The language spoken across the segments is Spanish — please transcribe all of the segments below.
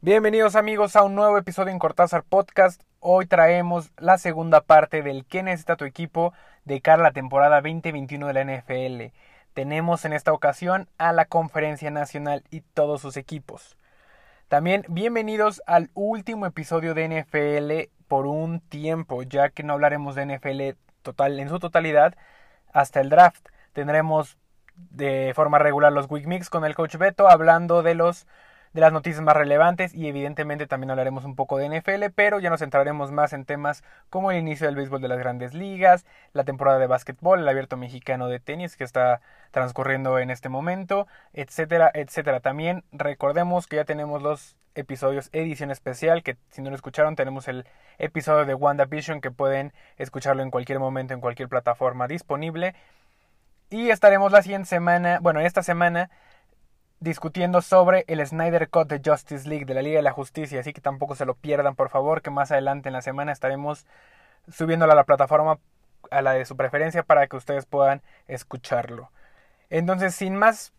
Bienvenidos amigos a un nuevo episodio en Cortázar Podcast. Hoy traemos la segunda parte del ¿Qué necesita tu equipo de cara a la temporada 2021 de la NFL? Tenemos en esta ocasión a la Conferencia Nacional y todos sus equipos. También bienvenidos al último episodio de NFL por un tiempo, ya que no hablaremos de NFL total, en su totalidad hasta el draft. Tendremos de forma regular los Week Mix con el coach Beto hablando de los de las noticias más relevantes y evidentemente también hablaremos un poco de NFL, pero ya nos centraremos más en temas como el inicio del béisbol de las grandes ligas, la temporada de básquetbol, el abierto mexicano de tenis que está transcurriendo en este momento, etcétera, etcétera. También recordemos que ya tenemos los episodios edición especial, que si no lo escucharon tenemos el episodio de WandaVision que pueden escucharlo en cualquier momento en cualquier plataforma disponible. Y estaremos la siguiente semana, bueno, esta semana discutiendo sobre el Snyder Cut de Justice League de la Liga de la Justicia, así que tampoco se lo pierdan, por favor, que más adelante en la semana estaremos subiéndolo a la plataforma a la de su preferencia para que ustedes puedan escucharlo. Entonces, sin más,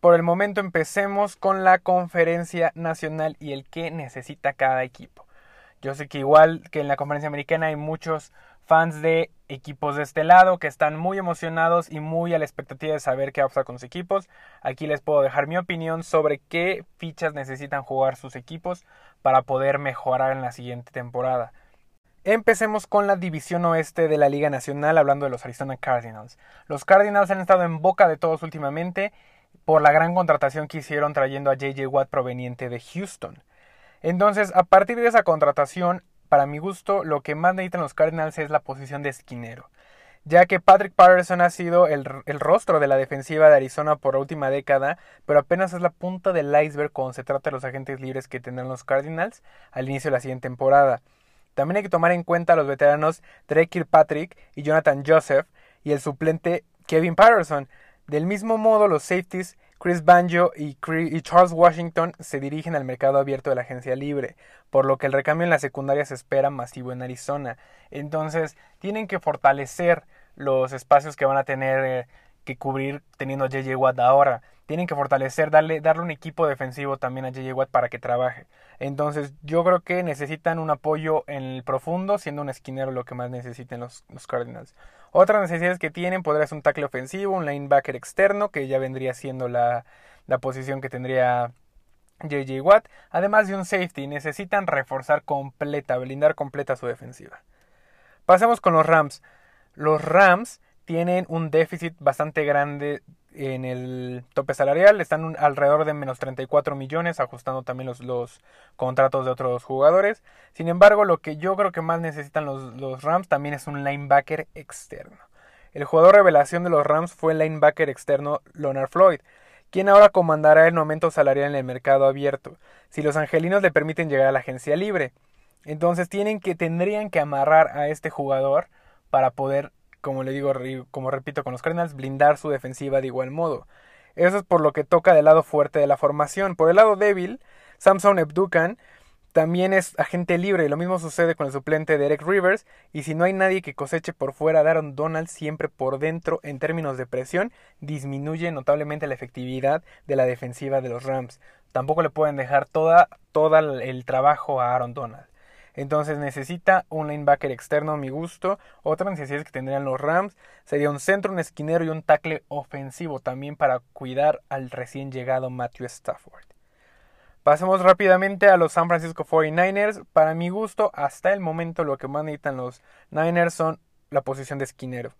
por el momento empecemos con la conferencia nacional y el que necesita cada equipo. Yo sé que igual que en la conferencia americana hay muchos fans de equipos de este lado que están muy emocionados y muy a la expectativa de saber qué va a pasar con sus equipos. Aquí les puedo dejar mi opinión sobre qué fichas necesitan jugar sus equipos para poder mejorar en la siguiente temporada. Empecemos con la división oeste de la Liga Nacional hablando de los Arizona Cardinals. Los Cardinals han estado en boca de todos últimamente por la gran contratación que hicieron trayendo a JJ Watt proveniente de Houston. Entonces, a partir de esa contratación, para mi gusto, lo que más necesitan los Cardinals es la posición de esquinero, ya que Patrick Patterson ha sido el, rostro de la defensiva de Arizona por la última década, pero apenas es la punta del iceberg cuando se trata de los agentes libres que tendrán los Cardinals al inicio de la siguiente temporada. También hay que tomar en cuenta a los veteranos Drake Kirkpatrick y Jonathan Joseph y el suplente Kevin Patterson. Del mismo modo, los safeties Chris Banjo y, Charles Washington se dirigen al mercado abierto de la agencia libre, por lo que el recambio en la secundaria se espera masivo en Arizona. Entonces, tienen que fortalecer los espacios que van a tener eh, que cubrir teniendo a JJ Watt ahora. Tienen que fortalecer, darle, darle un equipo defensivo también a JJ Watt para que trabaje. Entonces, yo creo que necesitan un apoyo en el profundo, siendo un esquinero lo que más necesiten los, los Cardinals. Otras necesidades que tienen podría ser un tackle ofensivo, un linebacker externo, que ya vendría siendo la, la posición que tendría JJ Watt, además de un safety. Necesitan reforzar completa, blindar completa su defensiva. Pasemos con los Rams. Los Rams tienen un déficit bastante grande en el tope salarial, están alrededor de menos 34 millones, ajustando también los, los, contratos de otros jugadores. Sin embargo, lo que yo creo que más necesitan los, los, Rams también es un linebacker externo. El jugador revelación de los Rams fue el linebacker externo Leonard Floyd, quien ahora comandará el aumento salarial en el mercado abierto, si los angelinos le permiten llegar a la agencia libre. Entonces tienen que, tendrían que amarrar a este jugador para poder como le digo, como repito con los Cardinals, blindar su defensiva de igual modo. Eso es por lo que toca del lado fuerte de la formación. Por el lado débil, Samson Ebdukan también es agente libre y lo mismo sucede con el suplente de Eric Rivers y si no hay nadie que coseche por fuera, Aaron Donald siempre por dentro en términos de presión disminuye notablemente la efectividad de la defensiva de los Rams. Tampoco le pueden dejar toda, todo el trabajo a Aaron Donald. Entonces necesita un linebacker externo a mi gusto. Otra necesidad que tendrían los Rams sería un centro, un esquinero y un tackle ofensivo también para cuidar al recién llegado Matthew Stafford. Pasemos rápidamente a los San Francisco 49ers. Para mi gusto, hasta el momento lo que más necesitan los Niners son la posición de esquinero.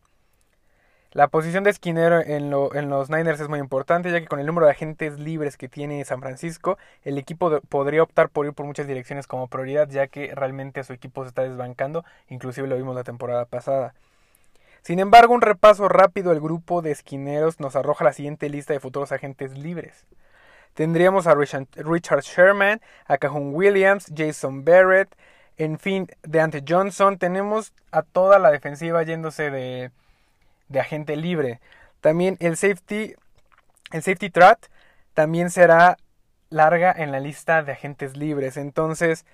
La posición de esquinero en, los Niners es muy importante, ya que con el número de agentes libres que tiene San Francisco, el equipo podría optar por ir por muchas direcciones como prioridad, ya que realmente su equipo se está desbancando, inclusive lo vimos la temporada pasada. Sin embargo, un repaso rápido al grupo de esquineros nos arroja la siguiente lista de futuros agentes libres. Tendríamos a Richard Sherman, a Cajun Williams, Jason Barrett, en fin, de Ante Johnson. Tenemos a toda la defensiva yéndose de, de agente libre. También el safety, el safety también será larga en la lista de agentes libres. Entonces,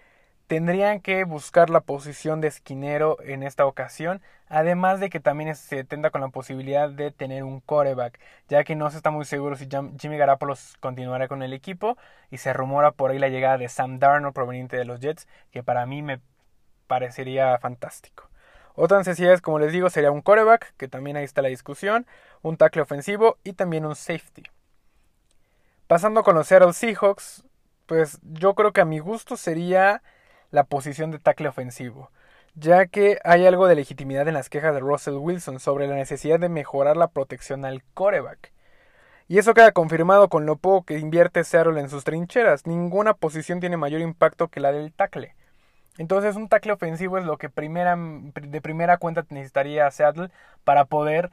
tendrían que buscar la posición de esquinero en esta ocasión, además de que también se tenda con la posibilidad de tener un coreback, ya que no se está muy seguro si Jimmy Garoppolo continuará con el equipo y se rumora por ahí la llegada de Sam Darnold proveniente de los Jets, que para mí me parecería fantástico. Otras necesidades, como les digo, sería un coreback, que también ahí está la discusión, un tackle ofensivo y también un safety. Pasando con los Seattle Seahawks, pues yo creo que a mi gusto sería la posición de tackle ofensivo, ya que hay algo de legitimidad en las quejas de Russell Wilson sobre la necesidad de mejorar la protección al coreback. Y eso queda confirmado con lo poco que invierte Seattle en sus trincheras. Ninguna posición tiene mayor impacto que la del tackle. Entonces un tackle ofensivo es lo que primera, de primera cuenta necesitaría Seattle para poder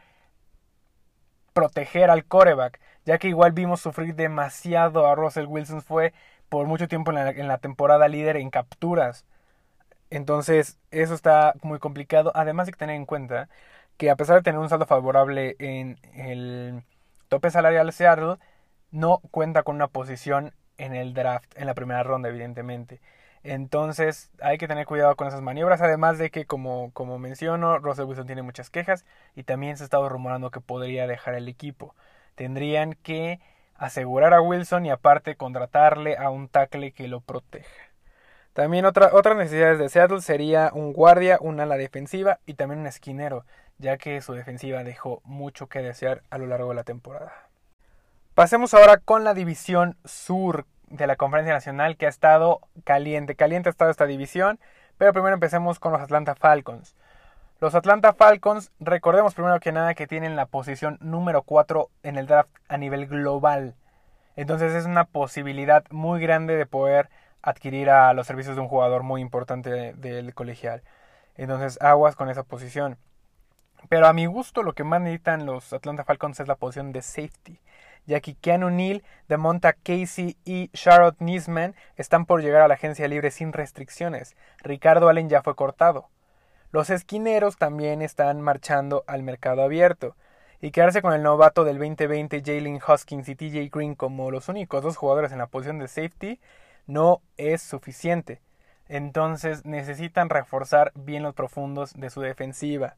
proteger al coreback, ya que igual vimos sufrir demasiado a Russell Wilson. Fue por mucho tiempo en la, temporada líder en capturas. Entonces, eso está muy complicado. Además hay que tener en cuenta que a pesar de tener un saldo favorable en el tope salarial Seattle, no cuenta con una posición en el draft, en la primera ronda, evidentemente. Entonces hay que tener cuidado con esas maniobras, además de que como, como menciono, Russell Wilson tiene muchas quejas y también se ha estado rumorando que podría dejar el equipo. Tendrían que asegurar a Wilson y aparte contratarle a un tackle que lo proteja. También otra, otras necesidades de Seattle sería un guardia, un ala defensiva y también un esquinero, ya que su defensiva dejó mucho que desear a lo largo de la temporada. Pasemos ahora con la división sur de la Conferencia Nacional que ha estado caliente, caliente ha estado esta división, pero primero empecemos con los Atlanta Falcons. Los Atlanta Falcons, recordemos primero que nada que tienen la posición número 4 en el draft a nivel global. Entonces es una posibilidad muy grande de poder adquirir a los servicios de un jugador muy importante del colegial. Entonces aguas con esa posición. Pero a mi gusto lo que más necesitan los Atlanta Falcons es la posición de safety, ya que Keanu Neal, Demonta Casey y Charlotte Nisman están por llegar a la agencia libre sin restricciones. Ricardo Allen ya fue cortado. Los esquineros también están marchando al mercado abierto. Y quedarse con el novato del 2020 Jalen Hoskins y TJ Green como los únicos dos jugadores en la posición de safety no es suficiente. Entonces necesitan reforzar bien los profundos de su defensiva.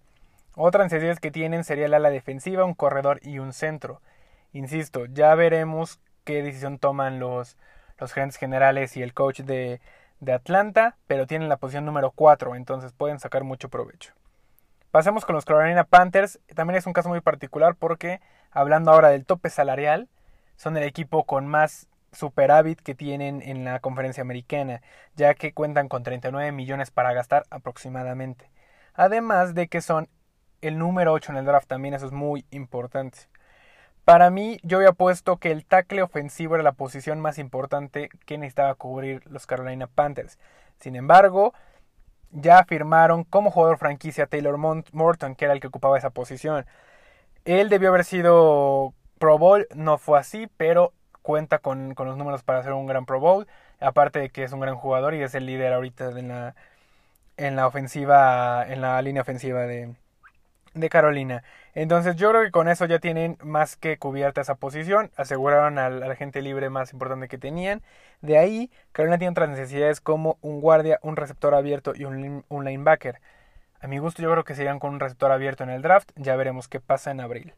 Otras necesidades que tienen sería el ala defensiva, un corredor y un centro. Insisto, ya veremos qué decisión toman los, los gerentes generales y el coach de, de Atlanta, pero tienen la posición número 4, entonces pueden sacar mucho provecho. Pasemos con los Carolina Panthers, también es un caso muy particular porque, hablando ahora del tope salarial, son el equipo con más superávit que tienen en la conferencia americana, ya que cuentan con 39 millones para gastar aproximadamente. Además de que son el número 8 en el draft, también eso es muy importante. Para mí, yo había puesto que el tackle ofensivo era la posición más importante que necesitaba cubrir los Carolina Panthers. Sin embargo, ya afirmaron como jugador franquicia Taylor Morton, que era el que ocupaba esa posición. Él debió haber sido Pro Bowl, no fue así, pero cuenta con, con, los números para ser un gran Pro Bowl. Aparte de que es un gran jugador y es el líder ahorita en la, en la ofensiva, en la línea ofensiva de, de Carolina. Entonces yo creo que con eso ya tienen más que cubierta esa posición. Aseguraron al, la agente libre más importante que tenían. De ahí, Carolina tiene otras necesidades como un guardia, un receptor abierto y un, un linebacker. A mi gusto yo creo que serían con un receptor abierto en el draft. Ya veremos qué pasa en abril.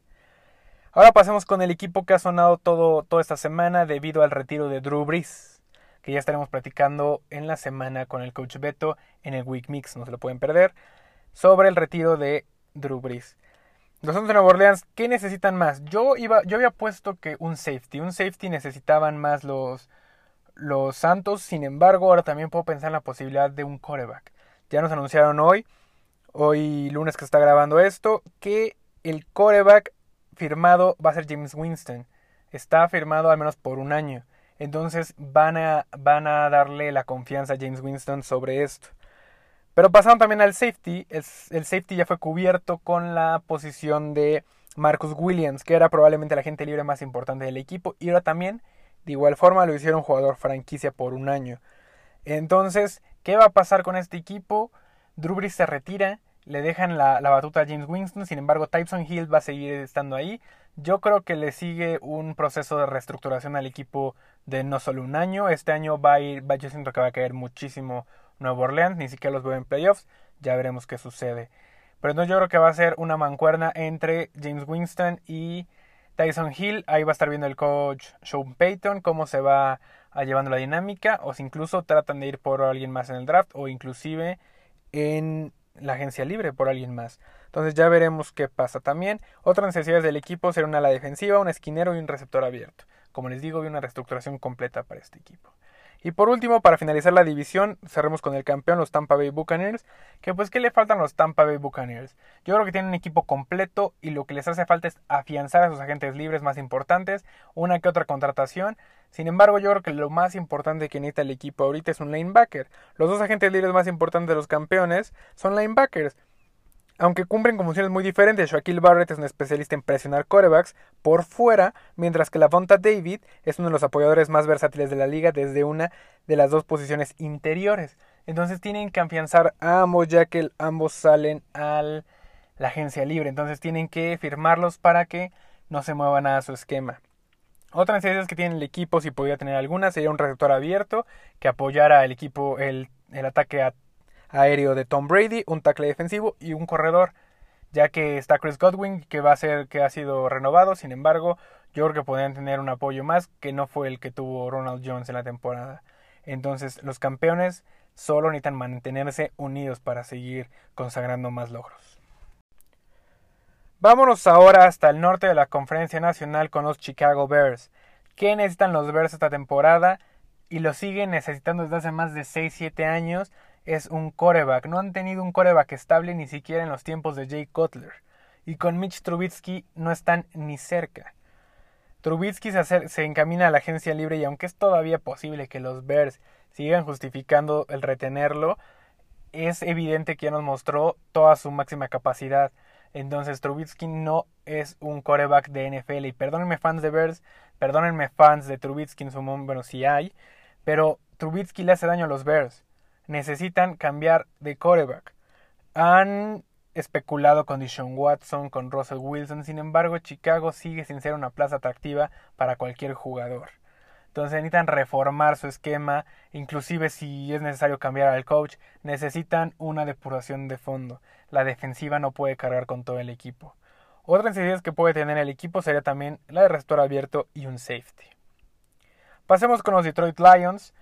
Ahora pasemos con el equipo que ha sonado todo, toda esta semana debido al retiro de Drew Brees. Que ya estaremos platicando en la semana con el coach Beto en el Week Mix. No se lo pueden perder. Sobre el retiro de Drew. Los Santos de Nueva Orleans, ¿qué necesitan más? Yo iba, yo había puesto que un safety, un safety necesitaban más los, los Santos, sin embargo, ahora también puedo pensar en la posibilidad de un coreback. Ya nos anunciaron hoy, hoy lunes que está grabando esto, que el coreback firmado va a ser James Winston. Está firmado al menos por un año. Entonces van a, van a darle la confianza a James Winston sobre esto. Pero pasando también al safety, el, safety ya fue cubierto con la posición de Marcus Williams, que era probablemente la gente libre más importante del equipo, y ahora también, de igual forma, lo hicieron jugador franquicia por un año. Entonces, ¿qué va a pasar con este equipo? Drew se retira, le dejan la, la, batuta a James Winston, sin embargo Tyson Hill va a seguir estando ahí. Yo creo que le sigue un proceso de reestructuración al equipo de no solo un año, este año va a ir, va, yo siento que va a caer muchísimo Nueva Orleans, ni siquiera los veo en playoffs, ya veremos qué sucede. Pero entonces yo creo que va a ser una mancuerna entre James Winston y Tyson Hill. Ahí va a estar viendo el coach Sean Payton cómo se va a llevando la dinámica o si incluso tratan de ir por alguien más en el draft o inclusive en la agencia libre por alguien más. Entonces ya veremos qué pasa también. Otras necesidades del equipo serán una la defensiva, un esquinero y un receptor abierto. Como les digo, vi una reestructuración completa para este equipo. Y por último, para finalizar la división, cerremos con el campeón, los Tampa Bay Buccaneers. Que pues, ¿qué le faltan los Tampa Bay Buccaneers? Yo creo que tienen un equipo completo y lo que les hace falta es afianzar a sus agentes libres más importantes, una que otra contratación. Sin embargo, yo creo que lo más importante que necesita el equipo ahorita es un linebacker. Los dos agentes libres más importantes de los campeones son linebackers. Aunque cumplen con funciones muy diferentes, Shaquille Barrett es un especialista en presionar corebacks por fuera, mientras que Lavonta David es uno de los apoyadores más versátiles de la liga desde una de las dos posiciones interiores. Entonces tienen que afianzar a ambos ya que ambos salen a la agencia libre. Entonces tienen que firmarlos para que no se muevan a su esquema. Otras necesidades que tiene el equipo, si podría tener alguna, sería un receptor abierto que apoyara al equipo el, el ataque a aéreo de Tom Brady, un tackle defensivo y un corredor, ya que está Chris Godwin que va a ser que ha sido renovado, sin embargo, yo creo que podrían tener un apoyo más que no fue el que tuvo Ronald Jones en la temporada. Entonces, los campeones solo necesitan mantenerse unidos para seguir consagrando más logros. Vámonos ahora hasta el norte de la Conferencia Nacional con los Chicago Bears. ¿Qué necesitan los Bears esta temporada? Y lo siguen necesitando desde hace más de 6-7 años es un coreback. No han tenido un coreback estable ni siquiera en los tiempos de Jay Cutler. Y con Mitch Trubisky no están ni cerca. Trubisky se, se, encamina a la agencia libre y aunque es todavía posible que los Bears sigan justificando el retenerlo, es evidente que ya nos mostró toda su máxima capacidad. Entonces Trubisky no es un coreback de NFL. Y perdónenme fans de Bears, perdónenme fans de Trubisky en su momento, bueno, si hay, pero Trubisky le hace daño a los Bears necesitan cambiar de coreback. Han especulado con Deshaun Watson, con Russell Wilson, sin embargo Chicago sigue sin ser una plaza atractiva para cualquier jugador. Entonces necesitan reformar su esquema, inclusive si es necesario cambiar al coach, necesitan una depuración de fondo. La defensiva no puede cargar con todo el equipo. Otra necesidad que puede tener el equipo sería también la de receptor abierto y un safety. Pasemos con los Detroit Lions,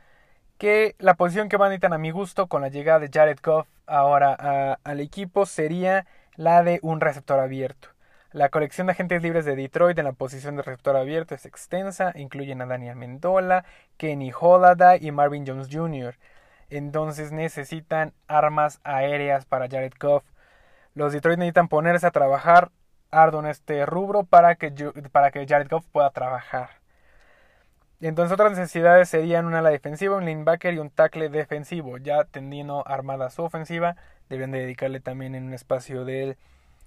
que la posición que van a a mi gusto con la llegada de Jared Goff ahora al equipo sería la de un receptor abierto. La colección de agentes libres de Detroit en la posición de receptor abierto es extensa, incluyen a Daniel Mendola, Kenny Holaday y Marvin Jones Jr. Entonces necesitan armas aéreas para Jared Goff. Los Detroit necesitan ponerse a trabajar arduo en este rubro para que, para que Jared Goff pueda trabajar. Entonces otras necesidades serían una ala defensiva, un linebacker y un tackle defensivo. Ya teniendo armada su ofensiva, deberían de dedicarle también en un espacio del,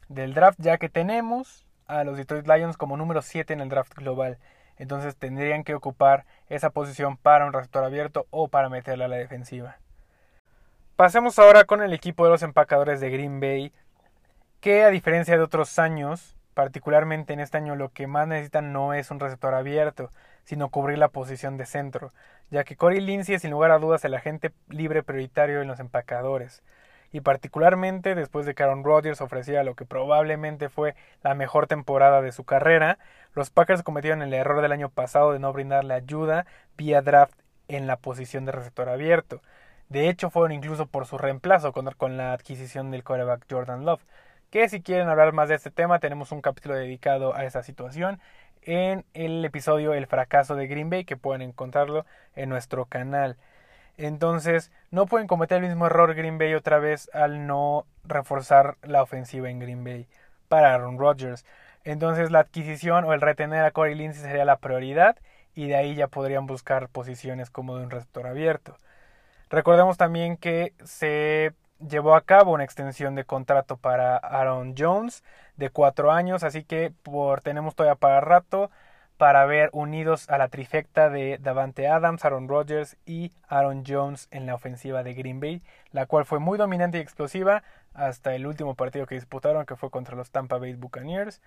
del draft, ya que tenemos a los Detroit Lions como número 7 en el draft global. Entonces tendrían que ocupar esa posición para un receptor abierto o para meterle a la defensiva. Pasemos ahora con el equipo de los empacadores de Green Bay, que a diferencia de otros años, particularmente en este año lo que más necesitan no es un receptor abierto, sino cubrir la posición de centro, ya que Corey Lindsey es sin lugar a dudas el agente libre prioritario en los empacadores, y particularmente después de que Aaron Rodgers ofrecía lo que probablemente fue la mejor temporada de su carrera, los Packers cometieron el error del año pasado de no brindarle ayuda vía draft en la posición de receptor abierto. De hecho, fueron incluso por su reemplazo con, con la adquisición del quarterback Jordan Love. Que si quieren hablar más de este tema, tenemos un capítulo dedicado a esa situación en el episodio El fracaso de Green Bay, que pueden encontrarlo en nuestro canal. Entonces, no pueden cometer el mismo error Green Bay otra vez al no reforzar la ofensiva en Green Bay para Aaron Rodgers. Entonces, la adquisición o el retener a Corey Lindsey sería la prioridad y de ahí ya podrían buscar posiciones como de un receptor abierto. Recordemos también que se llevó a cabo una extensión de contrato para Aaron Jones de cuatro años, así que por, tenemos todavía para rato para ver unidos a la trifecta de Davante Adams, Aaron Rodgers y Aaron Jones en la ofensiva de Green Bay, la cual fue muy dominante y explosiva hasta el último partido que disputaron, que fue contra los Tampa Bay Buccaneers,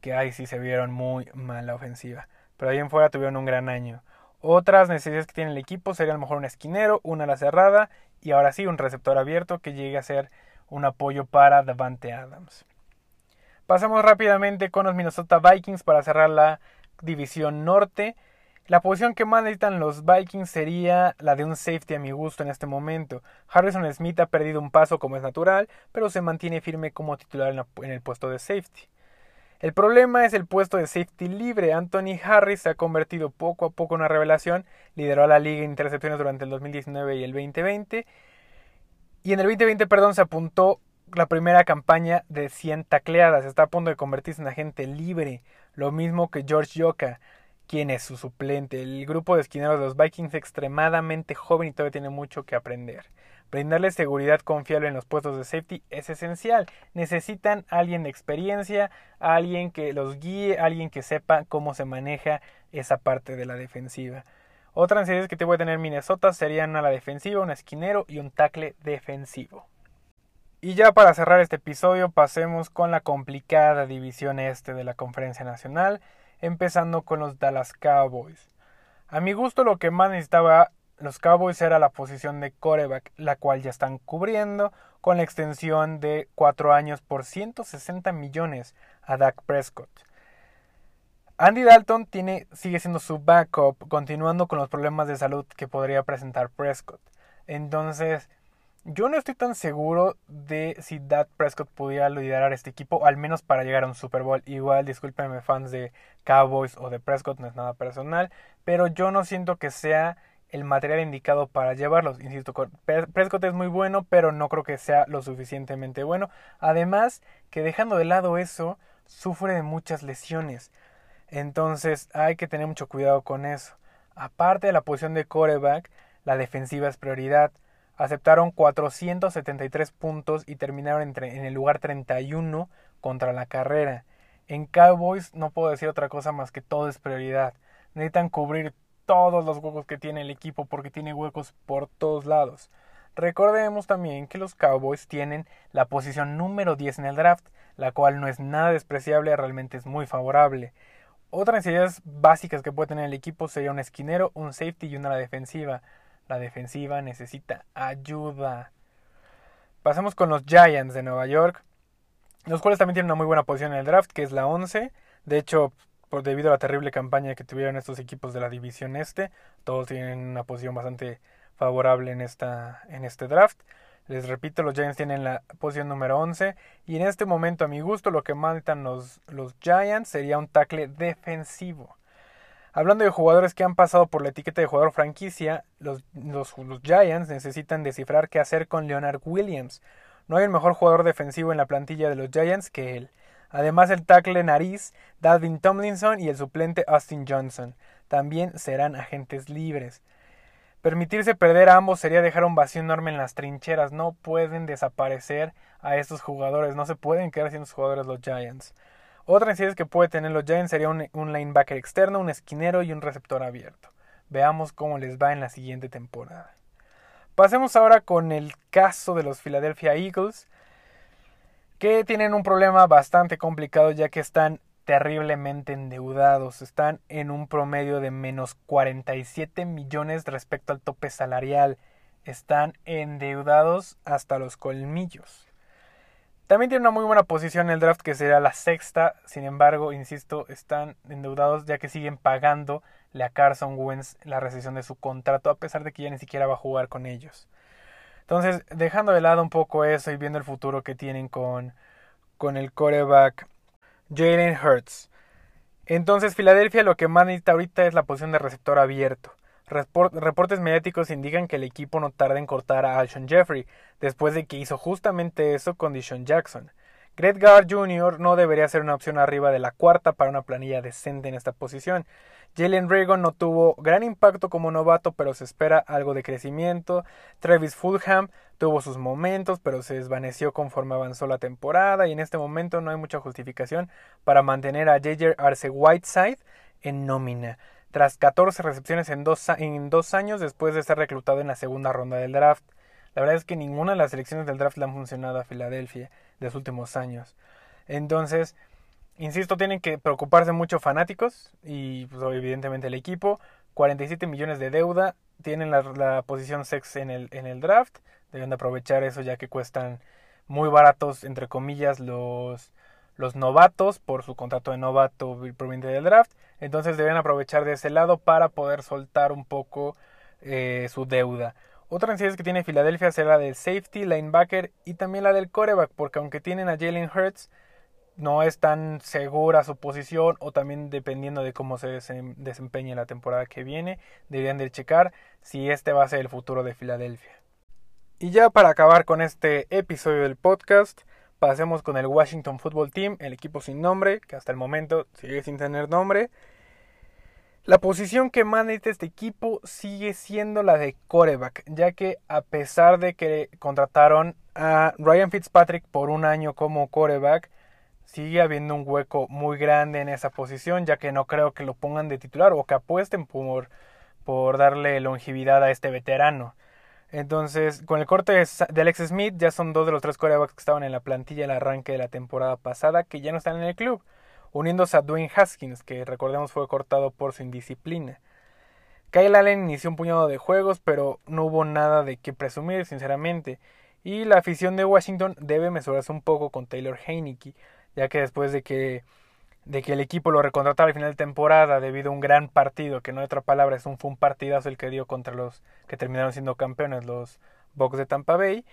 que ahí sí se vieron muy mal la ofensiva. Pero ahí en fuera tuvieron un gran año. Otras necesidades que tiene el equipo serían a lo mejor un esquinero, una ala cerrada y ahora sí un receptor abierto que llegue a ser un apoyo para Davante Adams. Pasamos rápidamente con los Minnesota Vikings para cerrar la división norte. La posición que más necesitan los Vikings sería la de un safety a mi gusto en este momento. Harrison Smith ha perdido un paso como es natural, pero se mantiene firme como titular en, el puesto de safety. El problema es el puesto de safety libre. Anthony Harris se ha convertido poco a poco en una revelación, lideró a la liga en intercepciones durante el 2019 y el 2020. Y en el 2020, perdón, se apuntó la primera campaña de 100 tacleadas. Está a punto de convertirse en agente libre. Lo mismo que George Yoka quién es su suplente. El grupo de esquineros de los Vikings extremadamente joven y todavía tiene mucho que aprender. Brindarles seguridad confiable en los puestos de safety es esencial. Necesitan alguien de experiencia, alguien que los guíe, alguien que sepa cómo se maneja esa parte de la defensiva. Otras necesidades que te voy a tener Minnesota serían a la defensiva, un esquinero y un tackle defensivo. Y ya para cerrar este episodio pasemos con la complicada división este de la Conferencia Nacional empezando con los Dallas Cowboys. A mi gusto lo que más necesitaba los Cowboys era la posición de coreback, la cual ya están cubriendo con la extensión de 4 años por 160 millones a Dak Prescott. Andy Dalton sigue siendo su backup, continuando con los problemas de salud que podría presentar Prescott. Entonces, yo no estoy tan seguro de si Dak Prescott pudiera liderar este equipo, al menos para llegar a un Super Bowl. Igual, discúlpenme fans de Cowboys o de Prescott, no es nada personal, pero yo no siento que sea el material indicado para llevarlos. Insisto, Prescott es muy bueno, pero no creo que sea lo suficientemente bueno. Además, que dejando de lado eso, sufre de muchas lesiones. Entonces hay que tener mucho cuidado con eso. Aparte de la posición de coreback, la defensiva es prioridad aceptaron 473 puntos y terminaron en el lugar 31 contra la carrera. En Cowboys no puedo decir otra cosa más que todo es prioridad. Necesitan cubrir todos los huecos que tiene el equipo porque tiene huecos por todos lados. Recordemos también que los Cowboys tienen la posición número 10 en el draft, la cual no es nada despreciable, realmente es muy favorable. Otras necesidades básicas que puede tener el equipo sería un esquinero, un safety y una defensiva. La defensiva necesita ayuda. Pasamos con los Giants de Nueva York, los cuales también tienen una muy buena posición en el draft, que es la 11. De hecho, por debido a la terrible campaña que tuvieron estos equipos de la división este, todos tienen una posición bastante favorable en, esta, en este draft. Les repito, los Giants tienen la posición número 11 y en este momento a mi gusto lo que mandan los, los Giants sería un tackle defensivo. Hablando de jugadores que han pasado por la etiqueta de jugador franquicia, los, los, Giants necesitan descifrar qué hacer con Leonard Williams. No hay un mejor jugador defensivo en la plantilla de los Giants que él. Además, el tackle nariz, Dalvin Tomlinson y el suplente Austin Johnson también serán agentes libres. Permitirse perder a ambos sería dejar un vacío enorme en las trincheras. No pueden desaparecer a estos jugadores, no se pueden quedar sin los jugadores los Giants. Otra necesidad que puede tener los Giants sería un, linebacker externo, un esquinero y un receptor abierto. Veamos cómo les va en la siguiente temporada. Pasemos ahora con el caso de los Philadelphia Eagles, que tienen un problema bastante complicado ya que están terriblemente endeudados. Están en un promedio de menos 47 millones respecto al tope salarial. Están endeudados hasta los colmillos. También tiene una muy buena posición en el draft que será la sexta. Sin embargo, insisto, están endeudados ya que siguen pagando a Carson Wentz la recesión de su contrato a pesar de que ya ni siquiera va a jugar con ellos. Entonces, dejando de lado un poco eso y viendo el futuro que tienen con, con el coreback Jalen Hurts. Entonces, Filadelfia lo que más necesita ahorita es la posición de receptor abierto reportes mediáticos indican que el equipo no tarda en cortar a Alshon Jeffrey, después de que hizo justamente eso con Dishon Jackson. Greg Gard Jr. no debería ser una opción arriba de la cuarta para una planilla decente en esta posición. Jalen Reagan no tuvo gran impacto como novato, pero se espera algo de crecimiento. Travis Fulham tuvo sus momentos, pero se desvaneció conforme avanzó la temporada y en este momento no hay mucha justificación para mantener a J.J. Arce Whiteside en nómina tras 14 recepciones en dos, en dos años después de ser reclutado en la segunda ronda del draft. La verdad es que ninguna de las selecciones del draft le han funcionado a Filadelfia de los últimos años. Entonces, insisto, tienen que preocuparse mucho fanáticos y pues, evidentemente el equipo 47 millones de deuda, tienen la, posición sex en el, en el draft, deben de aprovechar eso ya que cuestan muy baratos, entre comillas, los, los novatos por su contrato de novato proveniente del draft. Entonces deben aprovechar de ese lado para poder soltar un poco eh, su deuda. Otra necesidad que tiene Filadelfia será la del safety, linebacker y también la del coreback, porque aunque tienen a Jalen Hurts, no es tan segura su posición o también dependiendo de cómo se desempeñe la temporada que viene, deberían de checar si este va a ser el futuro de Filadelfia. Y ya para acabar con este episodio del podcast, pasemos con el Washington Football Team, el equipo sin nombre, que hasta el momento sigue sin tener nombre. La posición que más este equipo sigue siendo la de coreback, ya que a pesar de que contrataron a Ryan Fitzpatrick por un año como coreback, sigue habiendo un hueco muy grande en esa posición, ya que no creo que lo pongan de titular o que apuesten por, por darle longevidad a este veterano. Entonces, con el corte de Alex Smith, ya son dos de los tres corebacks que estaban en la plantilla el arranque de la temporada pasada que ya no están en el club, uniéndose a Dwayne Haskins, que recordemos fue cortado por su indisciplina. Kyle Allen inició un puñado de juegos, pero no hubo nada de qué presumir, sinceramente. Y la afición de Washington debe mesurarse un poco con Taylor Heineke, ya que después de que de que el equipo lo recontratara al final de temporada debido a un gran partido, que no hay otra palabra, es un, fue un partidazo el que dio contra los que terminaron siendo campeones, los Bucks de Tampa Bay.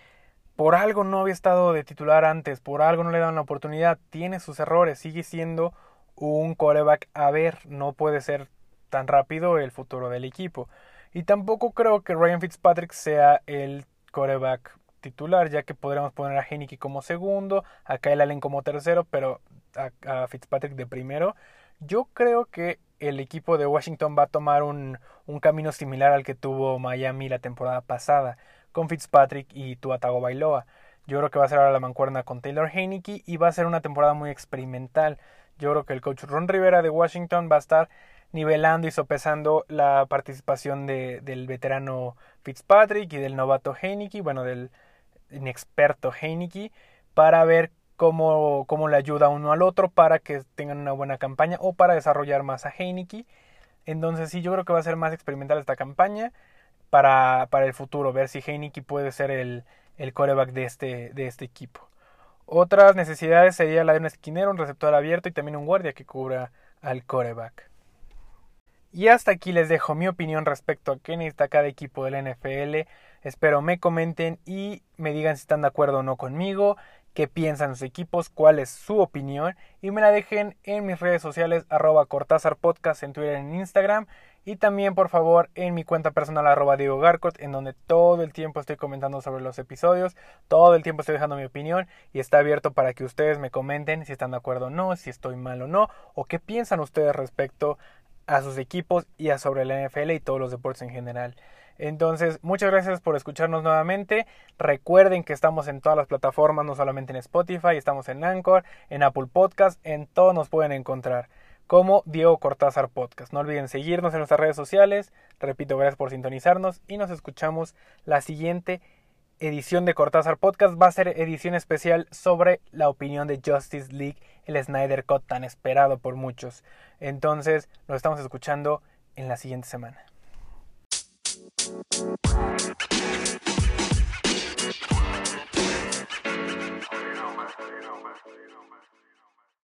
Por algo no había estado de titular antes, por algo no le dan la oportunidad, tiene sus errores, sigue siendo un coreback a ver, no puede ser tan rápido el futuro del equipo. Y tampoco creo que Ryan Fitzpatrick sea el coreback titular, ya que podríamos poner a Heineke como segundo, a Kyle Allen como tercero, pero a, Fitzpatrick de primero. Yo creo que el equipo de Washington va a tomar un, un, camino similar al que tuvo Miami la temporada pasada, con Fitzpatrick y Tua Tagovailoa. Yo creo que va a ser ahora la mancuerna con Taylor Heineke y va a ser una temporada muy experimental. Yo creo que el coach Ron Rivera de Washington va a estar nivelando y sopesando la participación de, del veterano Fitzpatrick y del novato Heineke, bueno, del inexperto Heineke, para ver cómo, cómo le ayuda uno al otro para que tengan una buena campaña o para desarrollar más a Heineke. Entonces sí, yo creo que va a ser más experimental esta campaña para, para el futuro, ver si Heineke puede ser el, el coreback de este, de este equipo. Otras necesidades sería la de un esquinero, un receptor abierto y también un guardia que cubra al coreback. Y hasta aquí les dejo mi opinión respecto a qué necesita cada equipo del NFL. Espero me comenten y me digan si están de acuerdo o no conmigo qué piensan los equipos, cuál es su opinión y me la dejen en mis redes sociales arroba Cortázar Podcast en Twitter y en Instagram y también por favor en mi cuenta personal arroba Diego Garcot en donde todo el tiempo estoy comentando sobre los episodios, todo el tiempo estoy dejando mi opinión y está abierto para que ustedes me comenten si están de acuerdo o no, si estoy mal o no o qué piensan ustedes respecto a sus equipos y a sobre la NFL y todos los deportes en general. Entonces, muchas gracias por escucharnos nuevamente. Recuerden que estamos en todas las plataformas, no solamente en Spotify, estamos en Anchor, en Apple Podcast, en todo nos pueden encontrar como Diego Cortázar Podcast. No olviden seguirnos en nuestras redes sociales. Repito, gracias por sintonizarnos y nos escuchamos la siguiente edición de Cortázar Podcast. Va a ser edición especial sobre la opinión de Justice League, el Snyder Cut tan esperado por muchos. Entonces, nos estamos escuchando en la siguiente semana.